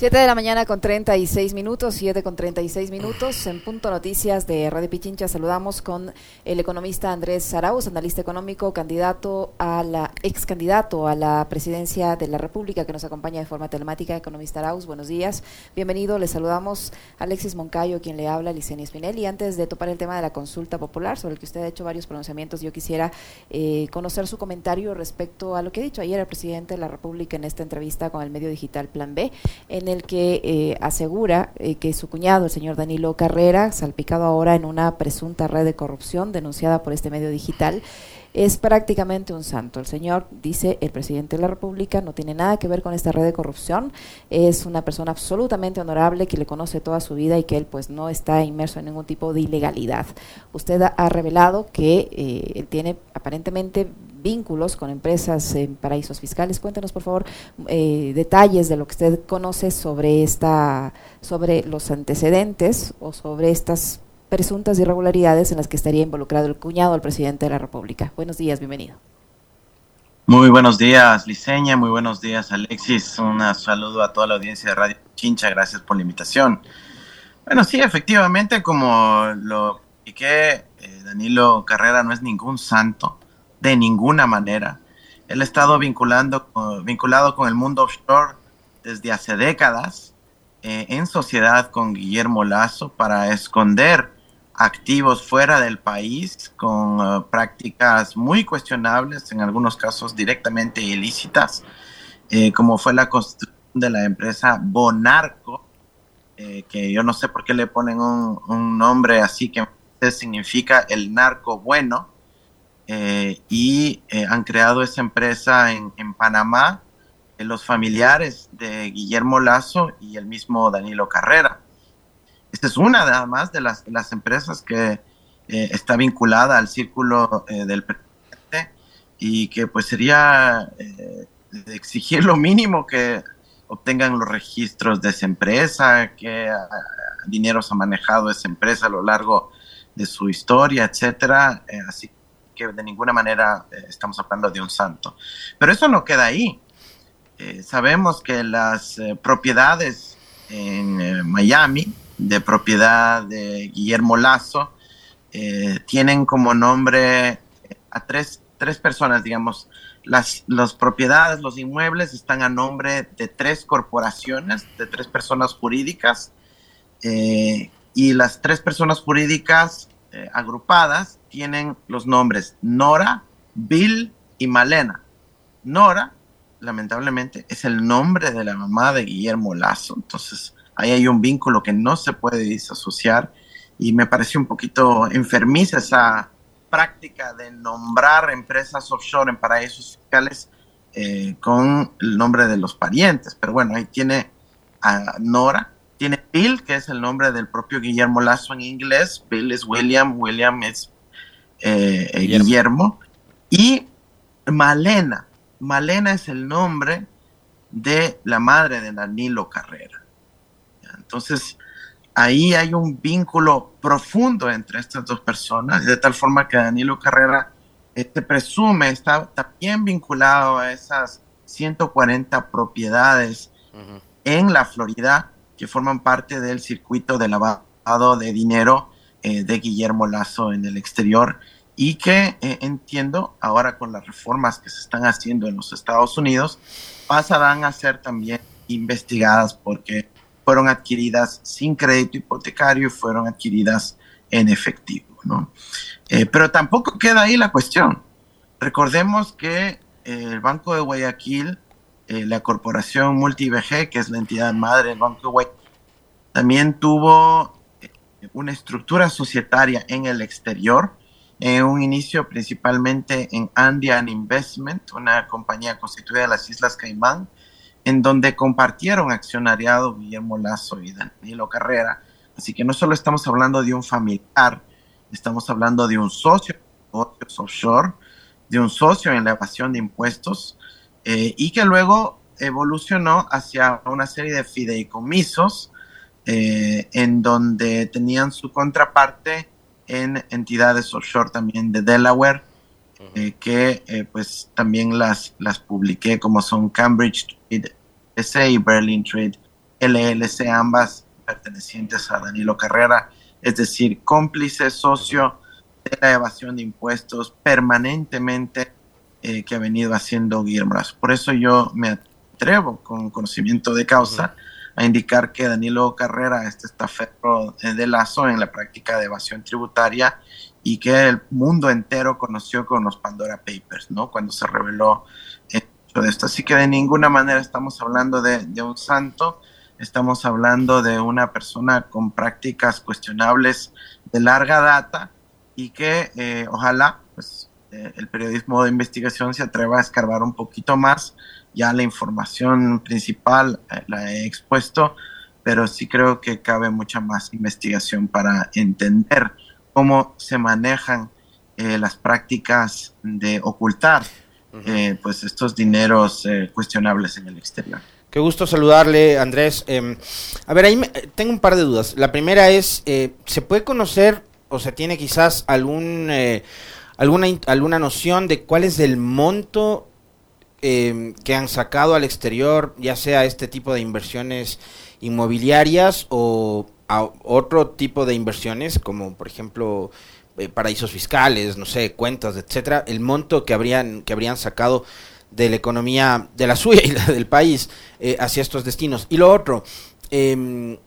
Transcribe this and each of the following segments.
7 de la mañana con 36 minutos, 7 con 36 minutos. En Punto Noticias de Radio Pichincha saludamos con el economista Andrés Arauz, analista económico, candidato a la ex candidato a la presidencia de la República que nos acompaña de forma telemática. Economista Arauz, buenos días. Bienvenido. Le saludamos a Alexis Moncayo, quien le habla, Licenia Espinel. Y antes de topar el tema de la consulta popular, sobre el que usted ha hecho varios pronunciamientos, yo quisiera eh, conocer su comentario respecto a lo que ha dicho ayer el presidente de la República en esta entrevista con el medio digital Plan B. el que eh, asegura eh, que su cuñado, el señor Danilo Carrera, salpicado ahora en una presunta red de corrupción denunciada por este medio digital, es prácticamente un santo. El señor, dice el presidente de la República, no tiene nada que ver con esta red de corrupción, es una persona absolutamente honorable que le conoce toda su vida y que él pues no está inmerso en ningún tipo de ilegalidad. Usted ha revelado que eh, él tiene aparentemente vínculos con empresas en paraísos fiscales. Cuéntenos, por favor, eh, detalles de lo que usted conoce sobre esta, sobre los antecedentes o sobre estas presuntas irregularidades en las que estaría involucrado el cuñado del presidente de la República. Buenos días, bienvenido. Muy buenos días, Liceña. Muy buenos días, Alexis. Un saludo a toda la audiencia de Radio Chincha. Gracias por la invitación. Bueno, sí, efectivamente, como lo expliqué, eh, Danilo Carrera no es ningún santo de ninguna manera. Él ha estado vinculando, vinculado con el mundo offshore desde hace décadas eh, en sociedad con Guillermo Lazo para esconder activos fuera del país con eh, prácticas muy cuestionables, en algunos casos directamente ilícitas, eh, como fue la construcción de la empresa Bonarco, que yo no sé por qué le ponen un, un nombre así que significa el narco bueno, eh, y eh, han creado esa empresa en, Panamá, eh, los familiares de Guillermo Lazo y el mismo Danilo Carrera. Esta es una más de las, empresas que está vinculada al círculo del presidente y que pues sería exigir lo mínimo que obtengan los registros de esa empresa, qué dinero se ha manejado esa empresa a lo largo de su historia, etcétera. así de ninguna manera eh, estamos hablando de un santo. Pero eso no queda ahí. Eh, sabemos que las eh, propiedades en Miami, de propiedad de Guillermo Lazo, tienen como nombre a tres, tres personas, digamos, las, las, propiedades, los inmuebles están a nombre de tres corporaciones, de tres personas jurídicas, y las tres personas jurídicas agrupadas tienen los nombres Nora, Bill y Malena. Nora, lamentablemente, es el nombre de la mamá de Guillermo Lazo. Entonces, ahí hay un vínculo que no se puede disasociar y me pareció un poquito enfermiza esa práctica de nombrar empresas offshore en paraísos fiscales eh, con el nombre de los parientes. Pero bueno, ahí tiene a Nora, tiene Bill, que es el nombre del propio Guillermo Lazo en inglés. Bill es William, William es eh, eh, Guillermo. y Malena. Malena es el nombre de la madre de Danilo Carrera. Entonces, ahí hay un vínculo profundo entre estas dos personas, de tal forma que Danilo Carrera se este, presume, está también vinculado a esas 140 propiedades en la Florida que forman parte del circuito de lavado de dinero eh, de Guillermo Lazo en el exterior y que eh, entiendo ahora con las reformas que se están haciendo en los Estados Unidos pasarán a ser también investigadas porque fueron adquiridas sin crédito hipotecario y fueron adquiridas en efectivo. ¿no? Eh, pero tampoco queda ahí la cuestión. Recordemos que el Banco de Guayaquil, la corporación MultiVG, que es la entidad madre del Banco de Guayaquil, también tuvo una estructura societaria en el exterior, en un inicio principalmente en Andean Investment, una compañía constituida de las Islas Caimán, en donde compartieron accionariado Guillermo Lazo y Danilo Carrera. Así que no solo estamos hablando de un familiar, estamos hablando de un socio offshore, de un socio en la evasión de impuestos, eh, y que luego evolucionó hacia una serie de fideicomisos eh, en donde tenían su contraparte en entidades offshore también de Delaware, eh, que eh, pues también las, las publiqué como son Cambridge Trade SA y Berlin Trade LLC, ambas pertenecientes a Danilo Carrera, es decir, cómplice, socio de la evasión de impuestos permanentemente que ha venido haciendo Guillermo. Por eso yo me atrevo con conocimiento de causa a indicar que Danilo Carrera, este estaferro de Lazo en la práctica de evasión tributaria y que el mundo entero conoció con los Pandora Papers, ¿no? Cuando se reveló esto. Así que de ninguna manera estamos hablando de, un santo, estamos hablando de una persona con prácticas cuestionables de larga data y que eh, ojalá pues, eh, el periodismo de investigación se atreva a escarbar un poquito más. Ya la información principal eh, la he expuesto, pero sí creo que cabe mucha más investigación para entender cómo se manejan las prácticas de ocultar eh, pues estos dineros eh, cuestionables en el exterior. Qué gusto saludarle, Andrés. Em, a ver, ahí tengo un par de dudas. La primera es, eh, ¿se puede conocer o se tiene quizás algún, alguna, alguna noción de cuál es el monto em, que han sacado al exterior, ya sea este tipo de inversiones inmobiliarias o otro tipo de inversiones, como por ejemplo eh, paraísos fiscales, no sé, cuentas, etcétera, el monto que habrían, que habrían sacado de la economía de la suya y la del país eh, hacia estos destinos. Y lo otro, em,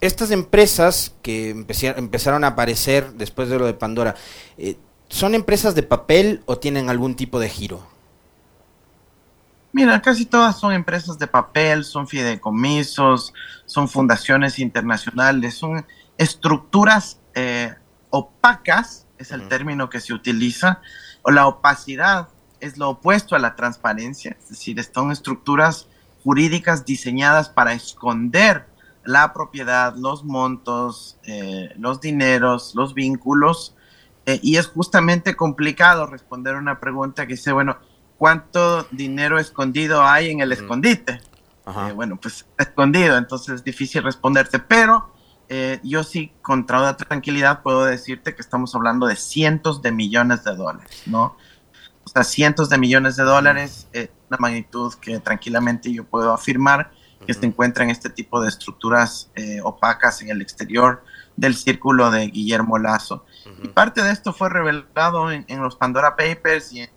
estas empresas que empezaron a aparecer después de lo de Pandora, eh, ¿son empresas de papel o tienen algún tipo de giro? Mira, casi todas son empresas de papel, son fideicomisos, son fundaciones internacionales, son estructuras opacas, es el término que se utiliza, o la opacidad es lo opuesto a la transparencia, es decir, son estructuras jurídicas diseñadas para esconder la propiedad, los montos, eh, los dineros, los vínculos, eh, y es justamente complicado responder una pregunta que dice, bueno, ¿cuánto dinero escondido hay en el escondite? Eh, bueno, pues escondido, entonces es difícil responderte, pero eh, yo sí con toda tranquilidad puedo decirte que estamos hablando de cientos de millones de dólares, ¿no? O sea, cientos de millones de dólares, eh, una magnitud que tranquilamente yo puedo afirmar que se encuentra en este tipo de estructuras eh, opacas en el exterior del círculo de Guillermo Lazo. Y parte de esto fue revelado en, los Pandora Papers y en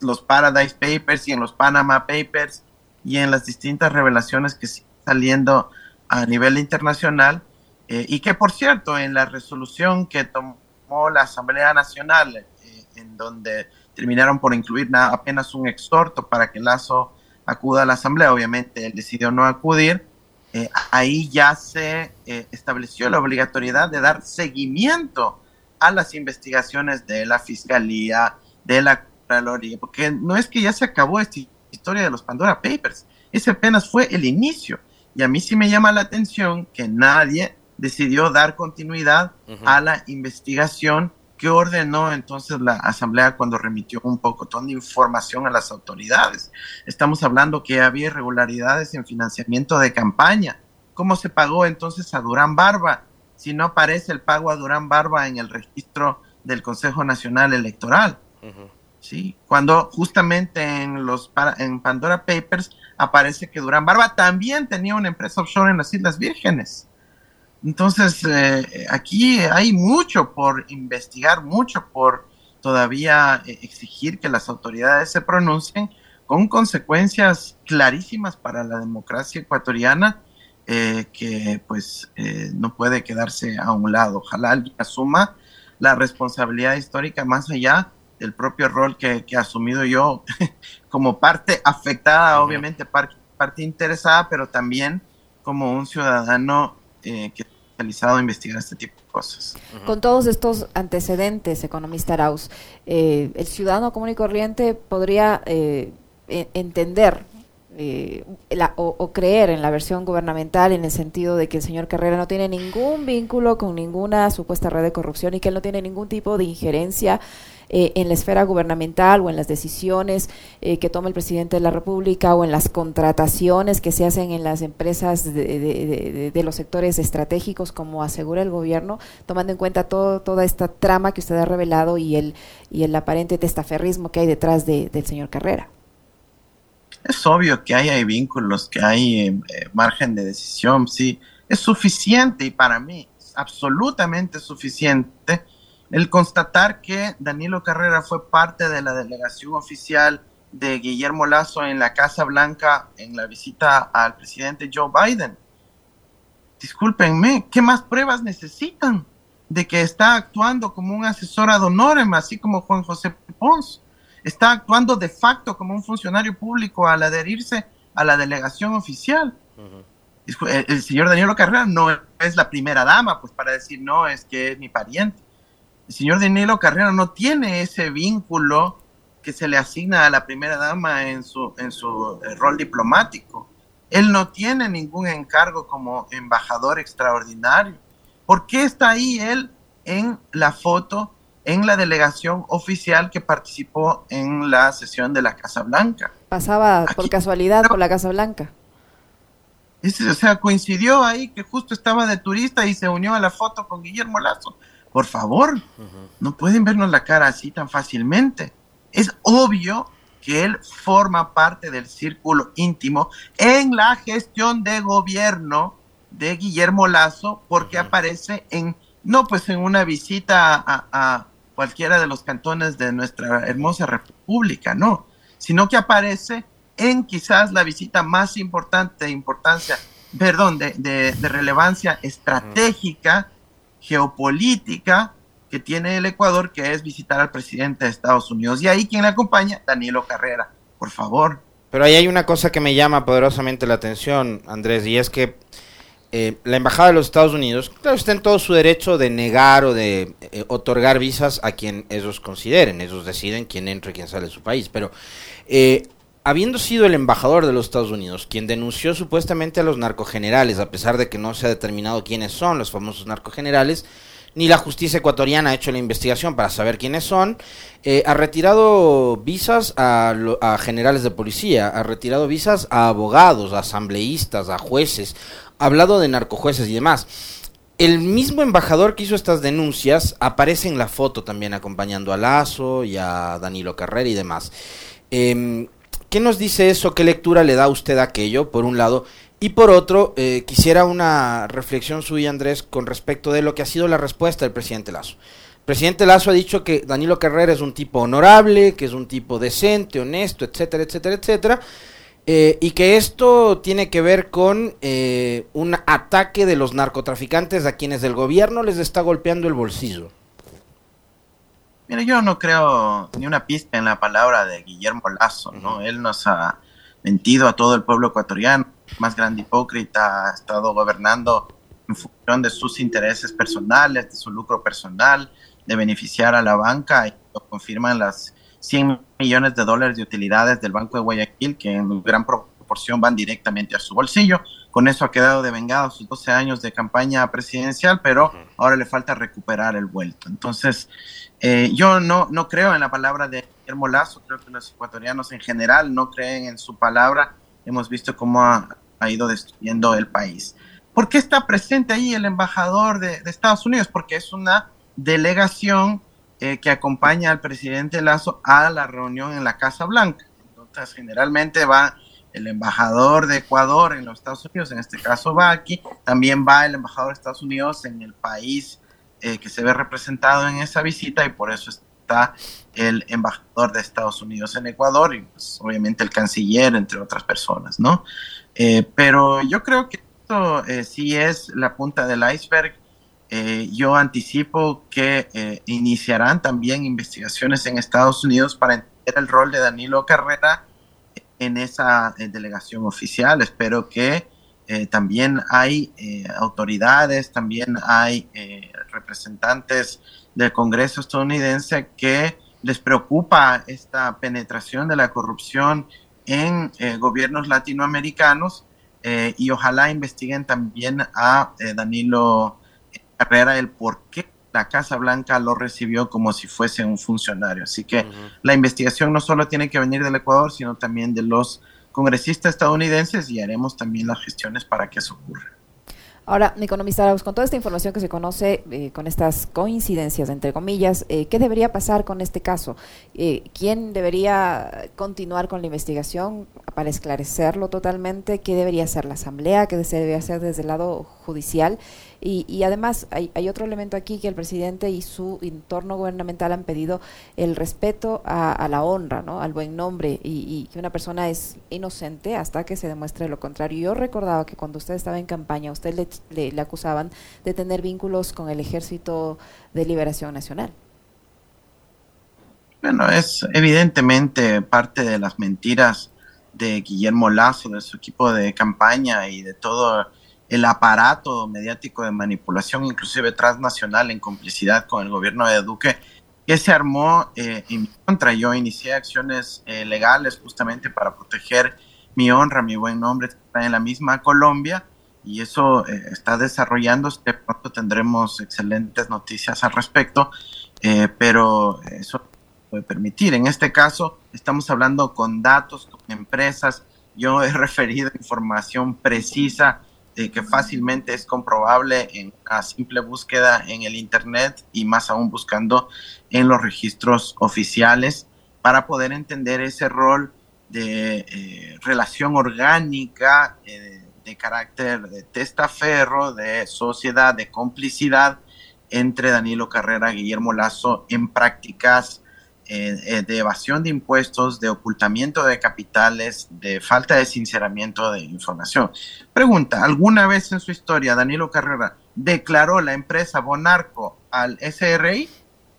los Paradise Papers y en los Panama Papers y en las distintas revelaciones que siguen saliendo a nivel internacional eh, y que, por cierto, en la resolución que tomó la Asamblea Nacional, eh, en donde terminaron por incluir apenas un exhorto para que Lazo acuda a la Asamblea, obviamente él decidió no acudir, eh, ahí ya se estableció la obligatoriedad de dar seguimiento a las investigaciones de la Fiscalía, de la Contraloría, porque no es que ya se acabó esta historia de los Pandora Papers, ese apenas fue el inicio. Y a mí sí me llama la atención que nadie decidió dar continuidad a la investigación que ordenó entonces la Asamblea cuando remitió un poco de información a las autoridades. Estamos hablando que había irregularidades en financiamiento de campaña. ¿Cómo se pagó entonces a Durán Barba si no aparece el pago a Durán Barba en el registro del Consejo Nacional Electoral? Sí, cuando justamente en los en Pandora Papers aparece que Durán Barba también tenía una empresa offshore en las Islas Vírgenes. Entonces, eh, aquí hay mucho por investigar, mucho por todavía eh, exigir que las autoridades se pronuncien con consecuencias clarísimas para la democracia ecuatoriana eh, que pues no puede quedarse a un lado. Ojalá alguien asuma la responsabilidad histórica más allá del propio rol que, he asumido yo como parte afectada, obviamente parte interesada, pero también como un ciudadano eh, que especializado a investigar este tipo de cosas. Con todos estos antecedentes, economista Arauz, eh, el ciudadano común y corriente podría eh, e, entender eh, o, creer en la versión gubernamental en el sentido de que el señor Carrera no tiene ningún vínculo con ninguna supuesta red de corrupción y que él no tiene ningún tipo de injerencia eh, en la esfera gubernamental o en las decisiones eh, que toma el presidente de la República o en las contrataciones que se hacen en las empresas de, los sectores estratégicos, como asegura el gobierno, tomando en cuenta todo, toda esta trama que usted ha revelado y el, y el aparente testaferrismo que hay detrás del señor Carrera. es obvio que hay, vínculos, que hay eh, margen de decisión, sí, es suficiente y para mí absolutamente suficiente el constatar que Danilo Carrera fue parte de la delegación oficial de Guillermo Lazo en la Casa Blanca en la visita al presidente Joe Biden. Discúlpenme, ¿qué más pruebas necesitan de que está actuando como un asesor ad honorem, así como Juan José Pons? Está actuando de facto como un funcionario público al adherirse a la delegación oficial. el, el, señor Danilo Carrera no es la primera dama, pues para decir no, es que es mi pariente. El señor Danilo Carrera no tiene ese vínculo que se le asigna a la primera dama en su, en su eh, rol diplomático. Él no tiene ningún encargo como embajador extraordinario. ¿Por qué está ahí él en la foto, en la delegación oficial que participó en la sesión de la Casa Blanca? Pasaba por casualidad por la Casa Blanca. o sea, coincidió ahí que justo estaba de turista y se unió a la foto con Guillermo Lazo. Por favor, no pueden vernos la cara así tan fácilmente. Es obvio que él forma parte del círculo íntimo en la gestión de gobierno de Guillermo Lazo porque aparece en, no pues en una visita a, a, cualquiera de los cantones de nuestra hermosa república, no, sino que aparece en quizás la visita más importante de importancia, perdón, de, de, de relevancia estratégica, geopolítica, que tiene el Ecuador, que es visitar al presidente de Estados Unidos. Y ahí quien le acompaña, Danilo Carrera. Por favor. Pero ahí hay una cosa que me llama poderosamente la atención, Andrés, y es que eh, la Embajada de los Estados Unidos, claro, está en todo su derecho de negar o de eh, otorgar visas a quien ellos consideren, ellos deciden quién entra y quién sale de su país, pero eh, habiendo sido el embajador de los Estados Unidos quien denunció supuestamente a los narcogenerales, a pesar de que no se ha determinado quiénes son los famosos narcogenerales, ni la justicia ecuatoriana ha hecho la investigación para saber quiénes son, eh, ha retirado visas a, generales de policía, ha retirado visas a abogados, a asambleístas, a jueces, ha hablado de narcojueces y demás. El mismo embajador que hizo estas denuncias aparece en la foto también acompañando a Lazo y a Danilo Carrera y demás. Eh, ¿Qué nos dice eso? ¿Qué lectura le da usted a aquello? Por un lado. Y por otro, eh, quisiera una reflexión suya, Andrés, con respecto de lo que ha sido la respuesta del presidente Lazo. El presidente Lazo ha dicho que Danilo Carrera es un tipo honorable, que es un tipo decente, honesto, etcétera, etcétera, etcétera, eh, y que esto tiene que ver con eh, un ataque de los narcotraficantes a quienes el gobierno les está golpeando el bolsillo. Mire, yo no creo ni una pista en la palabra de Guillermo Lazo, ¿no? Él nos ha mentido a todo el pueblo ecuatoriano más grande hipócrita, ha estado gobernando en función de sus intereses personales, de su lucro personal, de beneficiar a la banca, y lo confirman las 100 millones de dólares de utilidades del Banco de Guayaquil, que en gran proporción van directamente a su bolsillo. Con eso ha quedado devengado sus 12 años de campaña presidencial, pero ahora le falta recuperar el vuelto. Entonces, eh, yo no, no creo en la palabra de Guillermo Lazo, creo que los ecuatorianos en general no creen en su palabra. Hemos visto cómo ha, ha ido destruyendo el país. ¿Por qué está presente ahí el embajador de, de Estados Unidos? Porque es una delegación eh, que acompaña al presidente Lazo a la reunión en la Casa Blanca. Entonces, generalmente va el embajador de Ecuador en los Estados Unidos, en este caso va aquí, también va el embajador de Estados Unidos en el país eh, que se ve representado en esa visita y por eso está el embajador de Estados Unidos en Ecuador y pues, obviamente el canciller, entre otras personas, ¿no? Eh, pero yo creo que esto eh, sí es la punta del iceberg. Yo anticipo que iniciarán también investigaciones en Estados Unidos para entender el rol de Danilo Carrera en esa eh, delegación oficial. Espero que eh, también hay autoridades, también hay representantes del Congreso estadounidense que les preocupa esta penetración de la corrupción en eh, gobiernos latinoamericanos eh, y ojalá investiguen también a eh, Danilo Carrera el por qué la Casa Blanca lo recibió como si fuese un funcionario. Así que uh -huh. la investigación no solo tiene que venir del Ecuador, sino también de los congresistas estadounidenses y haremos también las gestiones para que eso ocurra. Ahora, economista Arauz, con toda esta información que se conoce, eh, con estas coincidencias, entre comillas, eh, ¿qué debería pasar con este caso? Eh, ¿Quién debería continuar con la investigación? para esclarecerlo totalmente, qué debería hacer la Asamblea, qué se debe hacer desde el lado judicial. Y, y además hay, otro elemento aquí que el presidente y su entorno gubernamental han pedido el respeto a, la honra, ¿no? al buen nombre y, que una persona es inocente hasta que se demuestre lo contrario. Yo recordaba que cuando usted estaba en campaña, usted le, le, le acusaban de tener vínculos con el Ejército de Liberación Nacional. Bueno, es evidentemente parte de las mentiras de Guillermo Lazo, de su equipo de campaña y de todo el aparato mediático de manipulación, inclusive transnacional, en complicidad con el gobierno de Duque, que se armó eh, en contra. Yo inicié acciones eh, legales justamente para proteger mi honra, mi buen nombre, está en la misma Colombia, y eso eh, está desarrollándose. Pronto tendremos excelentes noticias al respecto, eh, pero eso puede permitir. En este caso, estamos hablando con datos, con empresas. Yo he referido información precisa eh, que fácilmente es comprobable en una simple búsqueda en el Internet y más aún buscando en los registros oficiales para poder entender ese rol de eh, relación orgánica, eh, de carácter de testaferro, de sociedad, de complicidad entre Danilo Carrera y Guillermo Lazo en prácticas eh, de evasión de impuestos, de ocultamiento de capitales, de falta de sinceramiento de información. Pregunta, ¿alguna vez en su historia Danilo Carrera declaró la empresa Bonarco al SRI?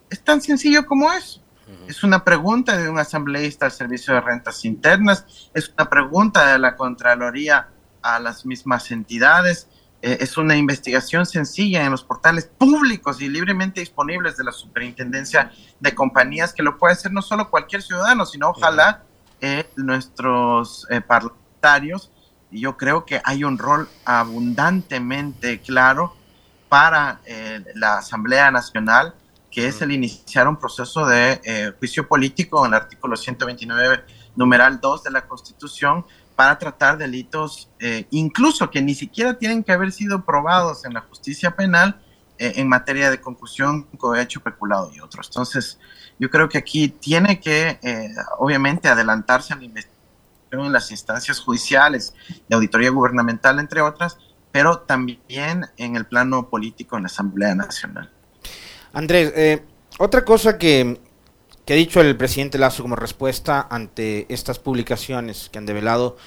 Es tan sencillo como eso. Es una pregunta de un asambleísta al Servicio de Rentas Internas, es una pregunta de la Contraloría a las mismas entidades, eh, es una investigación sencilla en los portales públicos y libremente disponibles de la Superintendencia de Compañías, que lo puede hacer no solo cualquier ciudadano, sino ojalá eh, nuestros eh, parlamentarios. Y yo creo que hay un rol abundantemente claro para eh, la Asamblea Nacional, que es el iniciar un proceso de eh, juicio político en el artículo 129, numeral 2 de la Constitución, para tratar delitos, eh, incluso que ni siquiera tienen que haber sido probados en la justicia penal eh, en materia de concusión, cohecho, peculado y otros. Entonces, yo creo que aquí tiene que, eh, obviamente, adelantarse a la investigación en las instancias judiciales, de auditoría gubernamental, entre otras, pero también en el plano político en la Asamblea Nacional. Andrés, otra cosa que, ha dicho el presidente Lazo como respuesta ante estas publicaciones que han develado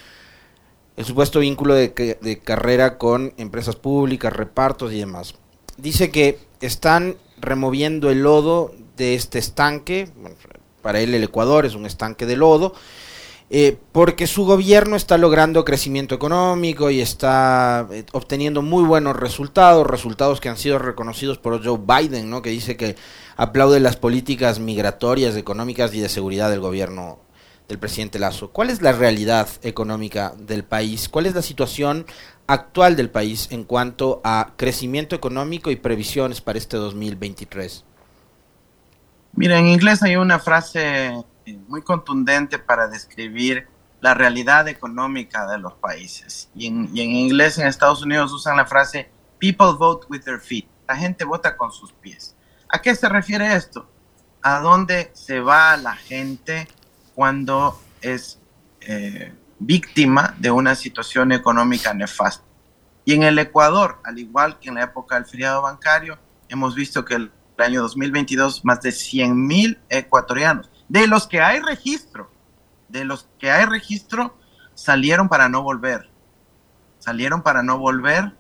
el supuesto vínculo de, de, carrera con empresas públicas, repartos y demás. Dice que están removiendo el lodo de este estanque, para él el Ecuador es un estanque de lodo, eh, porque su gobierno está logrando crecimiento económico y está eh, obteniendo muy buenos resultados, resultados que han sido reconocidos por Joe Biden, ¿no? que dice que aplaude las políticas migratorias, económicas y de seguridad del gobierno del presidente Lazo. ¿Cuál es la realidad económica del país? ¿Cuál es la situación actual del país en cuanto a crecimiento económico y previsiones para este 2023? Mira, en inglés hay una frase muy contundente para describir la realidad económica de los países. Y en, y en, inglés, en Estados Unidos, usan la frase people vote with their feet. La gente vota con sus pies. ¿A qué se refiere esto? ¿A dónde se va la gente cuando es eh, víctima de una situación económica nefasta? Y en el Ecuador, al igual que en la época del feriado bancario, hemos visto que el año 2022 más de 100 mil ecuatorianos de los que hay registro, de los que hay registro, salieron para no volver. Salieron para no volver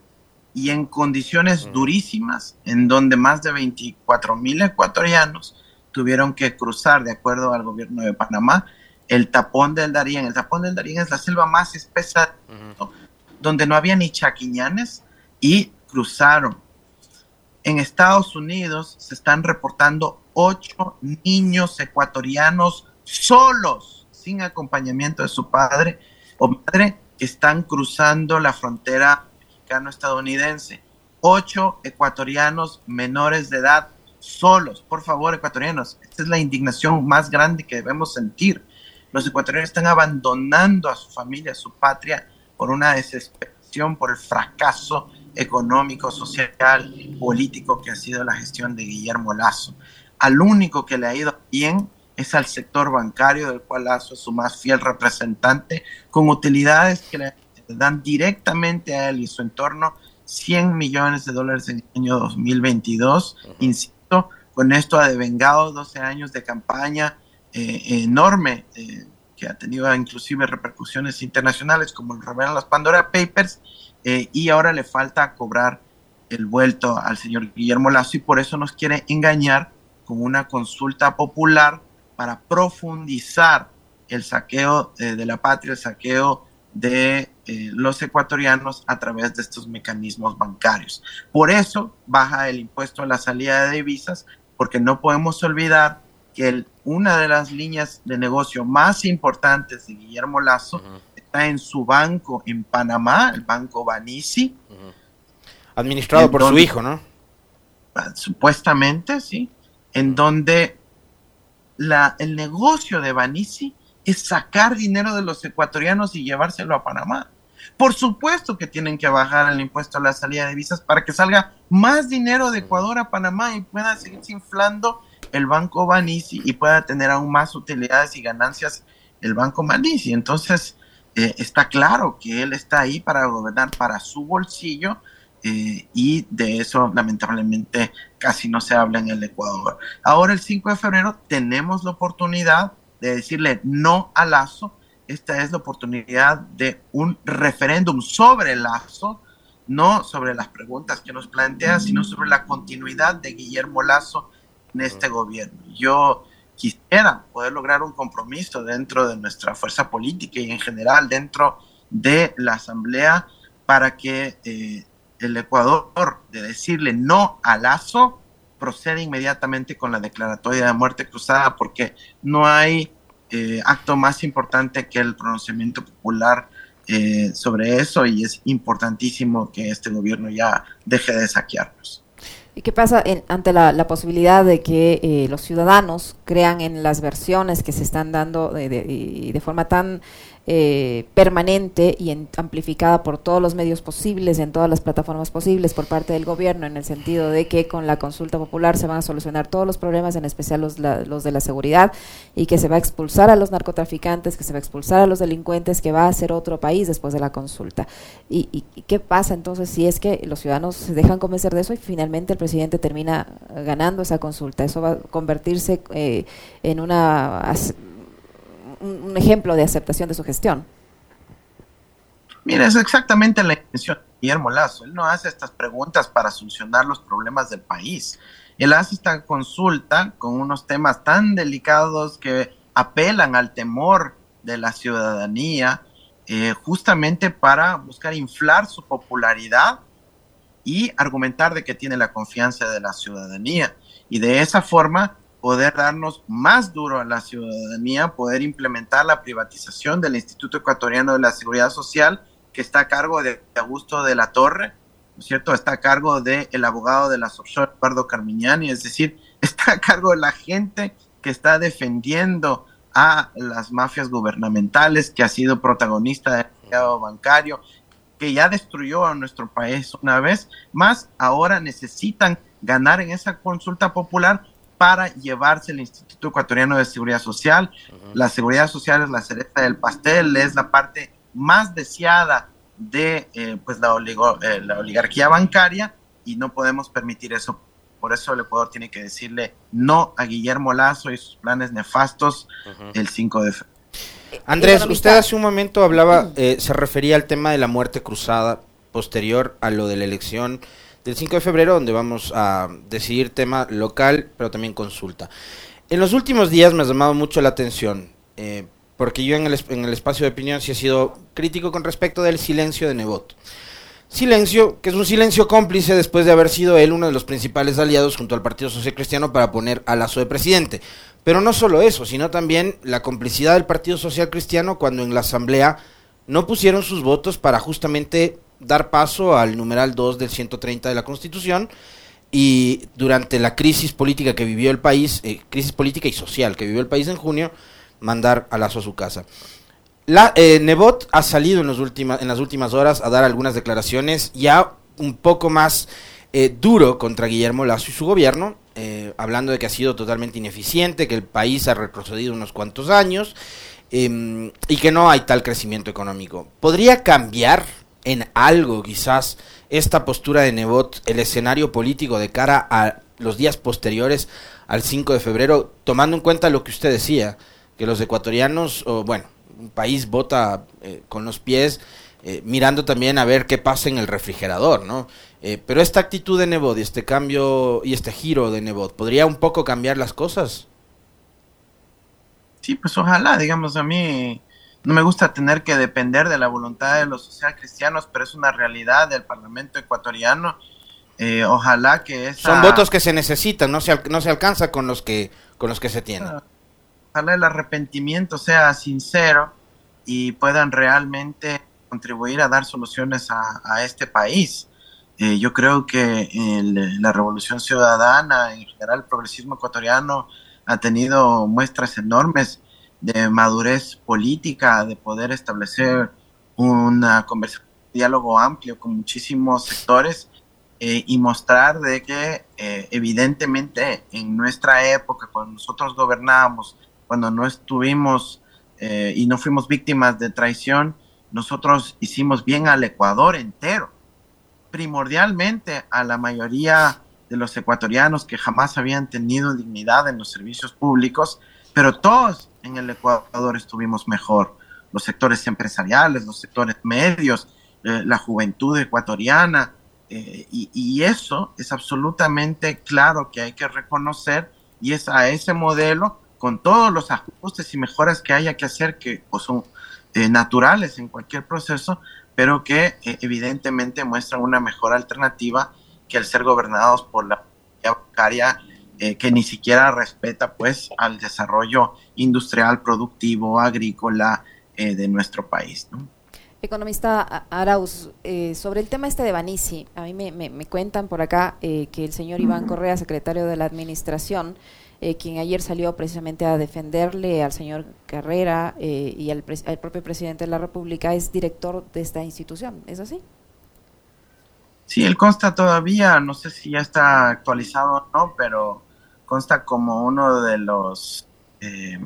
y en condiciones durísimas, en donde más de 24 mil ecuatorianos tuvieron que cruzar, de acuerdo al gobierno de Panamá, el tapón del Darién. El tapón del Darién es la selva más espesa, uh -huh. donde no había ni chaquiñanes y cruzaron. En Estados Unidos se están reportando ocho niños ecuatorianos solos, sin acompañamiento de su padre o madre, que están cruzando la frontera mexicano-estadounidense. Ocho ecuatorianos menores de edad solos. Por favor, ecuatorianos, esta es la indignación más grande que debemos sentir. Los ecuatorianos están abandonando a su familia, a su patria, por una desesperación, por el fracaso económico, social, político que ha sido la gestión de Guillermo Lazo al único que le ha ido bien es al sector bancario, del cual Lazo es su más fiel representante, con utilidades que le dan directamente a él y su entorno 100 millones de dólares en el año 2022. Insisto, con esto ha devengado 12 años de campaña eh, enorme eh, que ha tenido inclusive repercusiones internacionales, como revelan las Pandora Papers, eh, y ahora le falta cobrar el vuelto al señor Guillermo Lazo y por eso nos quiere engañar con una consulta popular para profundizar el saqueo de la patria, el saqueo de eh, los ecuatorianos a través de estos mecanismos bancarios. Por eso baja el impuesto a la salida de divisas, porque no podemos olvidar que una de las líneas de negocio más importantes de Guillermo Lazo está en su banco en Panamá, el Banco Banisi. Administrado por su hijo, ¿no? Ah, supuestamente, sí. En donde la, el negocio de Banisi es sacar dinero de los ecuatorianos y llevárselo a Panamá. Por supuesto que tienen que bajar el impuesto a la salida de visas para que salga más dinero de Ecuador a Panamá y pueda seguirse inflando el Banco Banisi y pueda tener aún más utilidades y ganancias el Banco Banisi. Entonces, eh, está claro que él está ahí para gobernar para su bolsillo eh, y de eso lamentablemente casi no se habla en el Ecuador. Ahora el 5 de febrero tenemos la oportunidad de decirle no a Lazo. Esta es la oportunidad de un referéndum sobre Lazo, no sobre las preguntas que nos plantea, sino sobre la continuidad de Guillermo Lazo en este gobierno. Yo quisiera poder lograr un compromiso dentro de nuestra fuerza política y en general dentro de la Asamblea para que eh, el Ecuador, de decirle no a Lazo, procede inmediatamente con la declaratoria de muerte cruzada porque no hay eh, acto más importante que el pronunciamiento popular eh, sobre eso y es importantísimo que este gobierno ya deje de saquearnos. ¿Y qué pasa ante la, posibilidad de que eh, los ciudadanos crean en las versiones que se están dando de, de forma tan eh, permanente y amplificada por todos los medios posibles, en todas las plataformas posibles por parte del gobierno, en el sentido de que con la consulta popular se van a solucionar todos los problemas, en especial los, los de la seguridad, y que se va a expulsar a los narcotraficantes, que se va a expulsar a los delincuentes, que va a ser otro país después de la consulta. ¿Y, qué pasa entonces si es que los ciudadanos se dejan convencer de eso y finalmente el presidente termina ganando esa consulta? Eso va a convertirse eh, en una un, ejemplo de aceptación de su gestión. Mira, es exactamente la intención de Guillermo Lazo. Él no hace estas preguntas para solucionar los problemas del país. Él hace esta consulta con unos temas tan delicados que apelan al temor de la ciudadanía, eh, justamente para buscar inflar su popularidad y argumentar de que tiene la confianza de la ciudadanía. Y de esa forma poder darnos más duro a la ciudadanía, poder implementar la privatización del Instituto Ecuatoriano de la Seguridad Social, que está a cargo de Augusto de la Torre, ¿no es cierto? Está a cargo del el abogado de la offshore, Eduardo Carmiñani, es decir, está a cargo de la gente que está defendiendo a las mafias gubernamentales, que ha sido protagonista del mercado bancario, que ya destruyó a nuestro país una vez, más ahora necesitan ganar en esa consulta popular para llevarse el Instituto Ecuatoriano de Seguridad Social. La seguridad social es la cereza del pastel, es la parte más deseada de eh, pues la, eh, la oligarquía bancaria y no podemos permitir eso. Por eso el Ecuador tiene que decirle no a Guillermo Lazo y sus planes nefastos el 5 de febrero. Andrés, usted hace un momento hablaba, eh, se refería al tema de la muerte cruzada posterior a lo de la elección del 5 de febrero, donde vamos a decidir tema local, pero también consulta. En los últimos días me ha llamado mucho la atención, eh, porque yo en el, en el espacio de opinión sí he sido crítico con respecto del silencio de Nebot. Silencio, que es un silencio cómplice después de haber sido él uno de los principales aliados junto al Partido Social Cristiano para poner a Lazo de presidente. Pero no solo eso, sino también la complicidad del Partido Social Cristiano cuando en la Asamblea no pusieron sus votos para justamente dar paso al numeral 2 del 130 de la Constitución y durante la crisis política que vivió el país, eh, crisis política y social que vivió el país en junio, mandar a Lazo a su casa. La, eh, Nebot ha salido en, los en las últimas horas a dar algunas declaraciones ya un poco más eh, duro contra Guillermo Lazo y su gobierno, eh, hablando de que ha sido totalmente ineficiente, que el país ha retrocedido unos cuantos años em, y que no hay tal crecimiento económico. ¿Podría cambiar en algo quizás esta postura de Nebot el escenario político de cara a los días posteriores al 5 de febrero, tomando en cuenta lo que usted decía, que los ecuatorianos, o bueno, un país vota eh, con los pies, eh, mirando también a ver qué pasa en el refrigerador, ¿no? Eh, pero esta actitud de Nebot y este cambio y este giro de Nebot, ¿podría un poco cambiar las cosas? Sí, pues ojalá, digamos, a mí no me gusta tener que depender de la voluntad de los social cristianos, pero es una realidad del Parlamento ecuatoriano. Eh, ojalá que esa... Son votos que se necesitan, no se, no se alcanza con los que, con los que se tienen. Ojalá el arrepentimiento sea sincero y puedan realmente contribuir a dar soluciones a este país. Eh, yo creo que la revolución ciudadana, en general el progresismo ecuatoriano, ha tenido muestras enormes de madurez política, de poder establecer una conversación, un diálogo amplio con muchísimos sectores eh, y mostrar de que eh, evidentemente en nuestra época, cuando nosotros gobernábamos, cuando no estuvimos y no fuimos víctimas de traición, nosotros hicimos bien al Ecuador entero. Primordialmente a la mayoría de los ecuatorianos que jamás habían tenido dignidad en los servicios públicos, pero todos en el Ecuador estuvimos mejor. Los sectores empresariales, los sectores medios, eh, la juventud ecuatoriana, eh, y, eso es absolutamente claro que hay que reconocer y es a ese modelo con todos los ajustes y mejoras que haya que hacer que pues, son eh, naturales en cualquier proceso, pero que evidentemente muestran una mejor alternativa que el ser gobernados por la bancaria eh, que ni siquiera respeta pues al desarrollo industrial, productivo, agrícola eh, de nuestro país. Economista Arauz, sobre el tema este de Banisi, a mí me, me cuentan por acá que el señor Iván Correa, secretario de la Administración, eh, quien ayer salió precisamente a defenderle al señor Carrera eh, y al, propio presidente de la República, es director de esta institución, ¿es así? Sí, él consta todavía, no sé si ya está actualizado o no, pero consta como uno de los eh,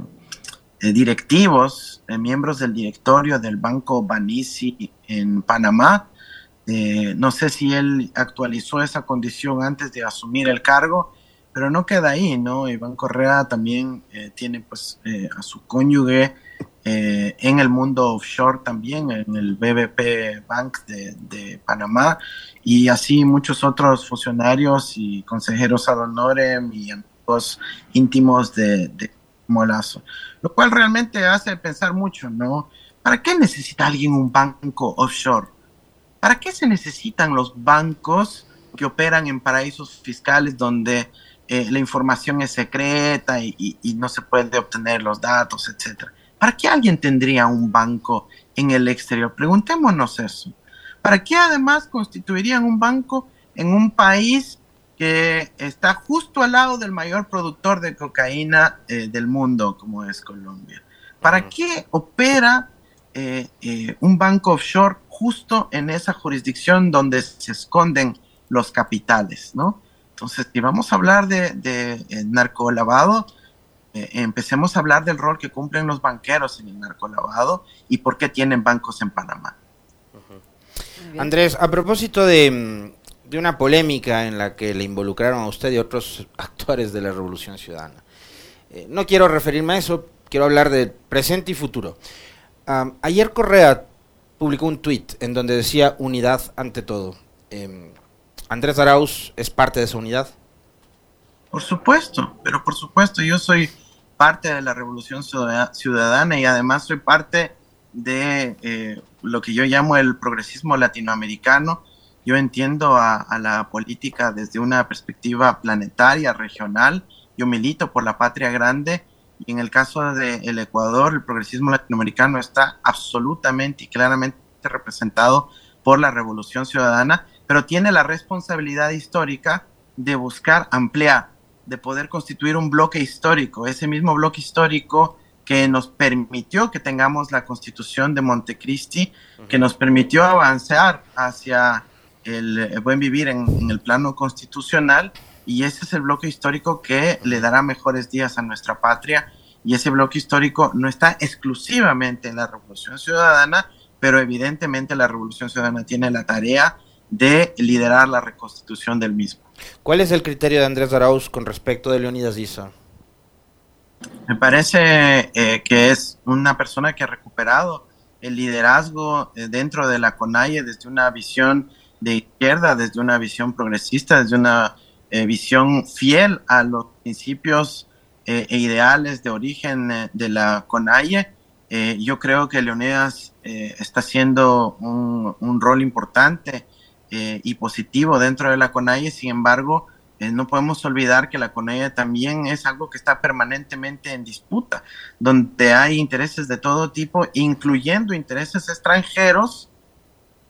directivos, miembros del directorio del Banco Banisi en Panamá. no sé si él actualizó esa condición antes de asumir el cargo, pero no queda ahí, ¿no? Iván Correa también eh, tiene pues eh, a su cónyuge eh, en el mundo offshore también, en el BBP Bank de, Panamá, y así muchos otros funcionarios y consejeros ad honorem y íntimos de, de Molazo. Lo cual realmente hace pensar mucho, ¿no? ¿Para qué necesita alguien un banco offshore? ¿Para qué se necesitan los bancos que operan en paraísos fiscales donde eh, la información es secreta y, no se puede obtener los datos, etcétera. ¿Para qué alguien tendría un banco en el exterior? Preguntémonos eso. ¿Para qué además constituirían un banco en un país que está justo al lado del mayor productor de cocaína eh, del mundo, como es Colombia? ¿Para qué opera eh, un banco offshore justo en esa jurisdicción donde se esconden los capitales, ¿no? Entonces, si vamos a hablar de, de, eh, narcolavado, eh, empecemos a hablar del rol que cumplen los banqueros en el narcolavado y por qué tienen bancos en Panamá. Andrés, a propósito de, mm, de, una polémica en la que le involucraron a usted y otros actores de la Revolución Ciudadana, eh, no quiero referirme a eso, quiero hablar del presente y futuro. ayer Correa publicó un tuit en donde decía unidad ante todo. Em, Andrés Arauz es parte de esa unidad. Por supuesto, pero por supuesto yo soy parte de la revolución ciudadana y además soy parte de eh, lo que yo llamo el progresismo latinoamericano. Yo entiendo a, la política desde una perspectiva planetaria, regional. Yo milito por la patria grande y en el caso del Ecuador, el progresismo latinoamericano está absolutamente y claramente representado por la revolución ciudadana pero tiene la responsabilidad histórica de buscar ampliar, de poder constituir un bloque histórico, ese mismo bloque histórico que nos permitió que tengamos la constitución de Montecristi, que nos permitió avanzar hacia el buen vivir en, el plano constitucional y ese es el bloque histórico que le dará mejores días a nuestra patria y ese bloque histórico no está exclusivamente en la Revolución Ciudadana, pero evidentemente la Revolución Ciudadana tiene la tarea de liderar la reconstitución del mismo. ¿Cuál es el criterio de Andrés Arauz con respecto de Leonidas Issa? Me parece eh, que es una persona que ha recuperado el liderazgo eh, dentro de la CONAIE desde una visión de izquierda, desde una visión progresista, desde una eh, visión fiel a los principios e ideales de origen de la CONAIE. yo creo que Leonidas está haciendo un, un rol importante y positivo dentro de la CONAIE, sin embargo, eh, no podemos olvidar que la CONAIE también es algo que está permanentemente en disputa, donde hay intereses de todo tipo, incluyendo intereses extranjeros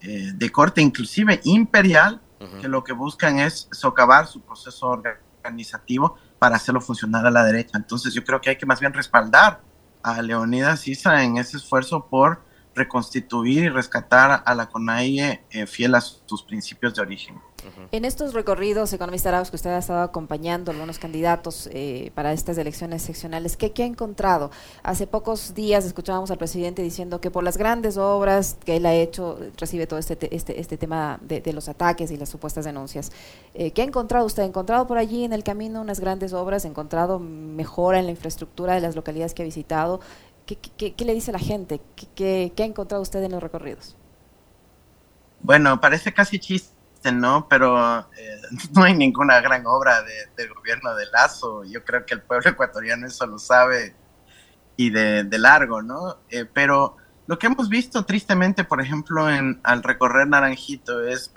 eh, de corte inclusive imperial, que lo que buscan es socavar su proceso organizativo para hacerlo funcionar a la derecha. Entonces yo creo que hay que más bien respaldar a Leonidas Issa en ese esfuerzo por reconstituir y rescatar a la CONAIE eh, fiel a sus principios de origen. En estos recorridos, economista Arauz, que usted ha estado acompañando algunos candidatos eh, para estas elecciones seccionales, ¿qué, ¿qué, ha encontrado? Hace pocos días escuchábamos al presidente diciendo que por las grandes obras que él ha hecho, recibe todo este, este, este tema de, los ataques y las supuestas denuncias. Eh, ¿Qué ha encontrado usted? ¿Ha encontrado por allí en el camino unas grandes obras? ¿Ha encontrado mejora en la infraestructura de las localidades que ha visitado? ¿Qué, qué, qué le dice la gente? ¿Qué, ¿Qué ha encontrado usted en los recorridos? Bueno, parece casi chiste ¿no? Pero eh, no hay ninguna gran obra del gobierno de Lazo. Yo creo que el pueblo ecuatoriano eso lo sabe y de, largo, ¿no? Eh, pero lo que hemos visto tristemente, por ejemplo, en, al recorrer Naranjito es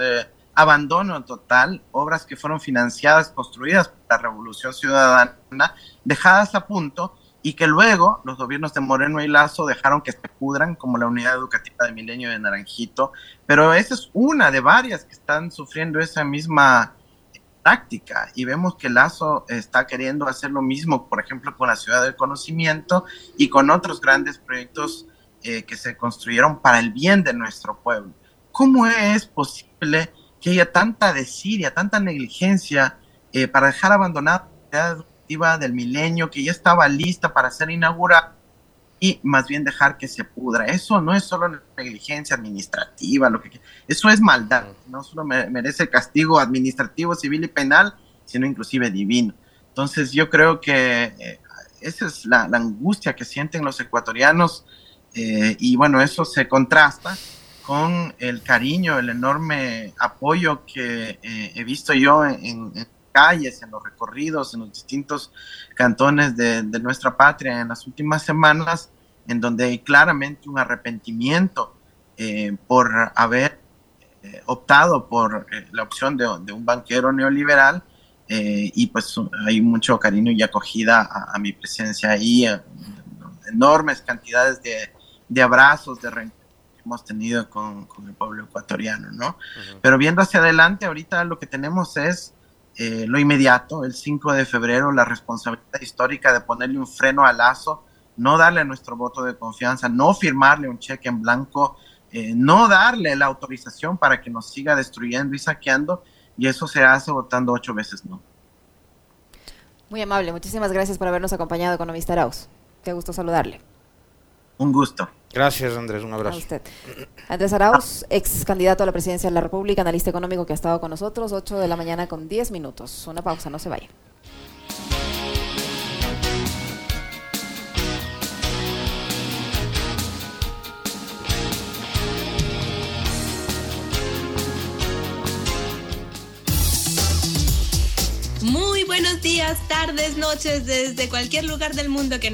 abandono total, obras que fueron financiadas, construidas por la Revolución Ciudadana, dejadas a punto y que luego los gobiernos de Moreno y Lazo dejaron que se pudran, como la unidad educativa de Milenio de Naranjito, pero esa es una de varias que están sufriendo esa misma práctica y vemos que Lazo está queriendo hacer lo mismo, por ejemplo, con la ciudad del conocimiento y con otros grandes proyectos eh, que se construyeron para el bien de nuestro pueblo. ¿Cómo es posible que haya tanta desidia, tanta negligencia eh, para dejar abandonada la del milenio que ya estaba lista para ser inaugurada y más bien dejar que se pudra. Eso no es solo negligencia administrativa, lo que eso es maldad. No solo merece castigo administrativo, civil y penal, sino inclusive divino. Entonces yo creo que eh, esa es la, angustia que sienten los ecuatorianos eh, y bueno, eso se contrasta con el cariño, el enorme apoyo que eh, he visto yo en calles, en los recorridos, en los distintos cantones de, nuestra patria en las últimas semanas, en donde hay claramente un arrepentimiento eh, por haber eh, optado por eh, la opción de, un banquero neoliberal y pues hay mucho cariño y acogida a, mi presencia ahí, enormes cantidades de, abrazos, de que hemos tenido con, el pueblo ecuatoriano, ¿no? Pero viendo hacia adelante, ahorita lo que tenemos es eh, lo inmediato, el 5 de febrero, la responsabilidad histórica de ponerle un freno al lazo, no darle nuestro voto de confianza, no firmarle un cheque en blanco, eh, no darle la autorización para que nos siga destruyendo y saqueando, y eso se hace votando ocho veces no. Muy amable, muchísimas gracias por habernos acompañado, economista Arauz. Qué gusto saludarle. Un gusto. Gracias, Andrés. Un abrazo. A usted. Andrés Arauz, ex candidato a la presidencia de la República, analista económico que ha estado con nosotros, 8 de la mañana con 10 minutos. Una pausa, no se vaya. Muy buenos días, tardes, noches, desde cualquier lugar del mundo que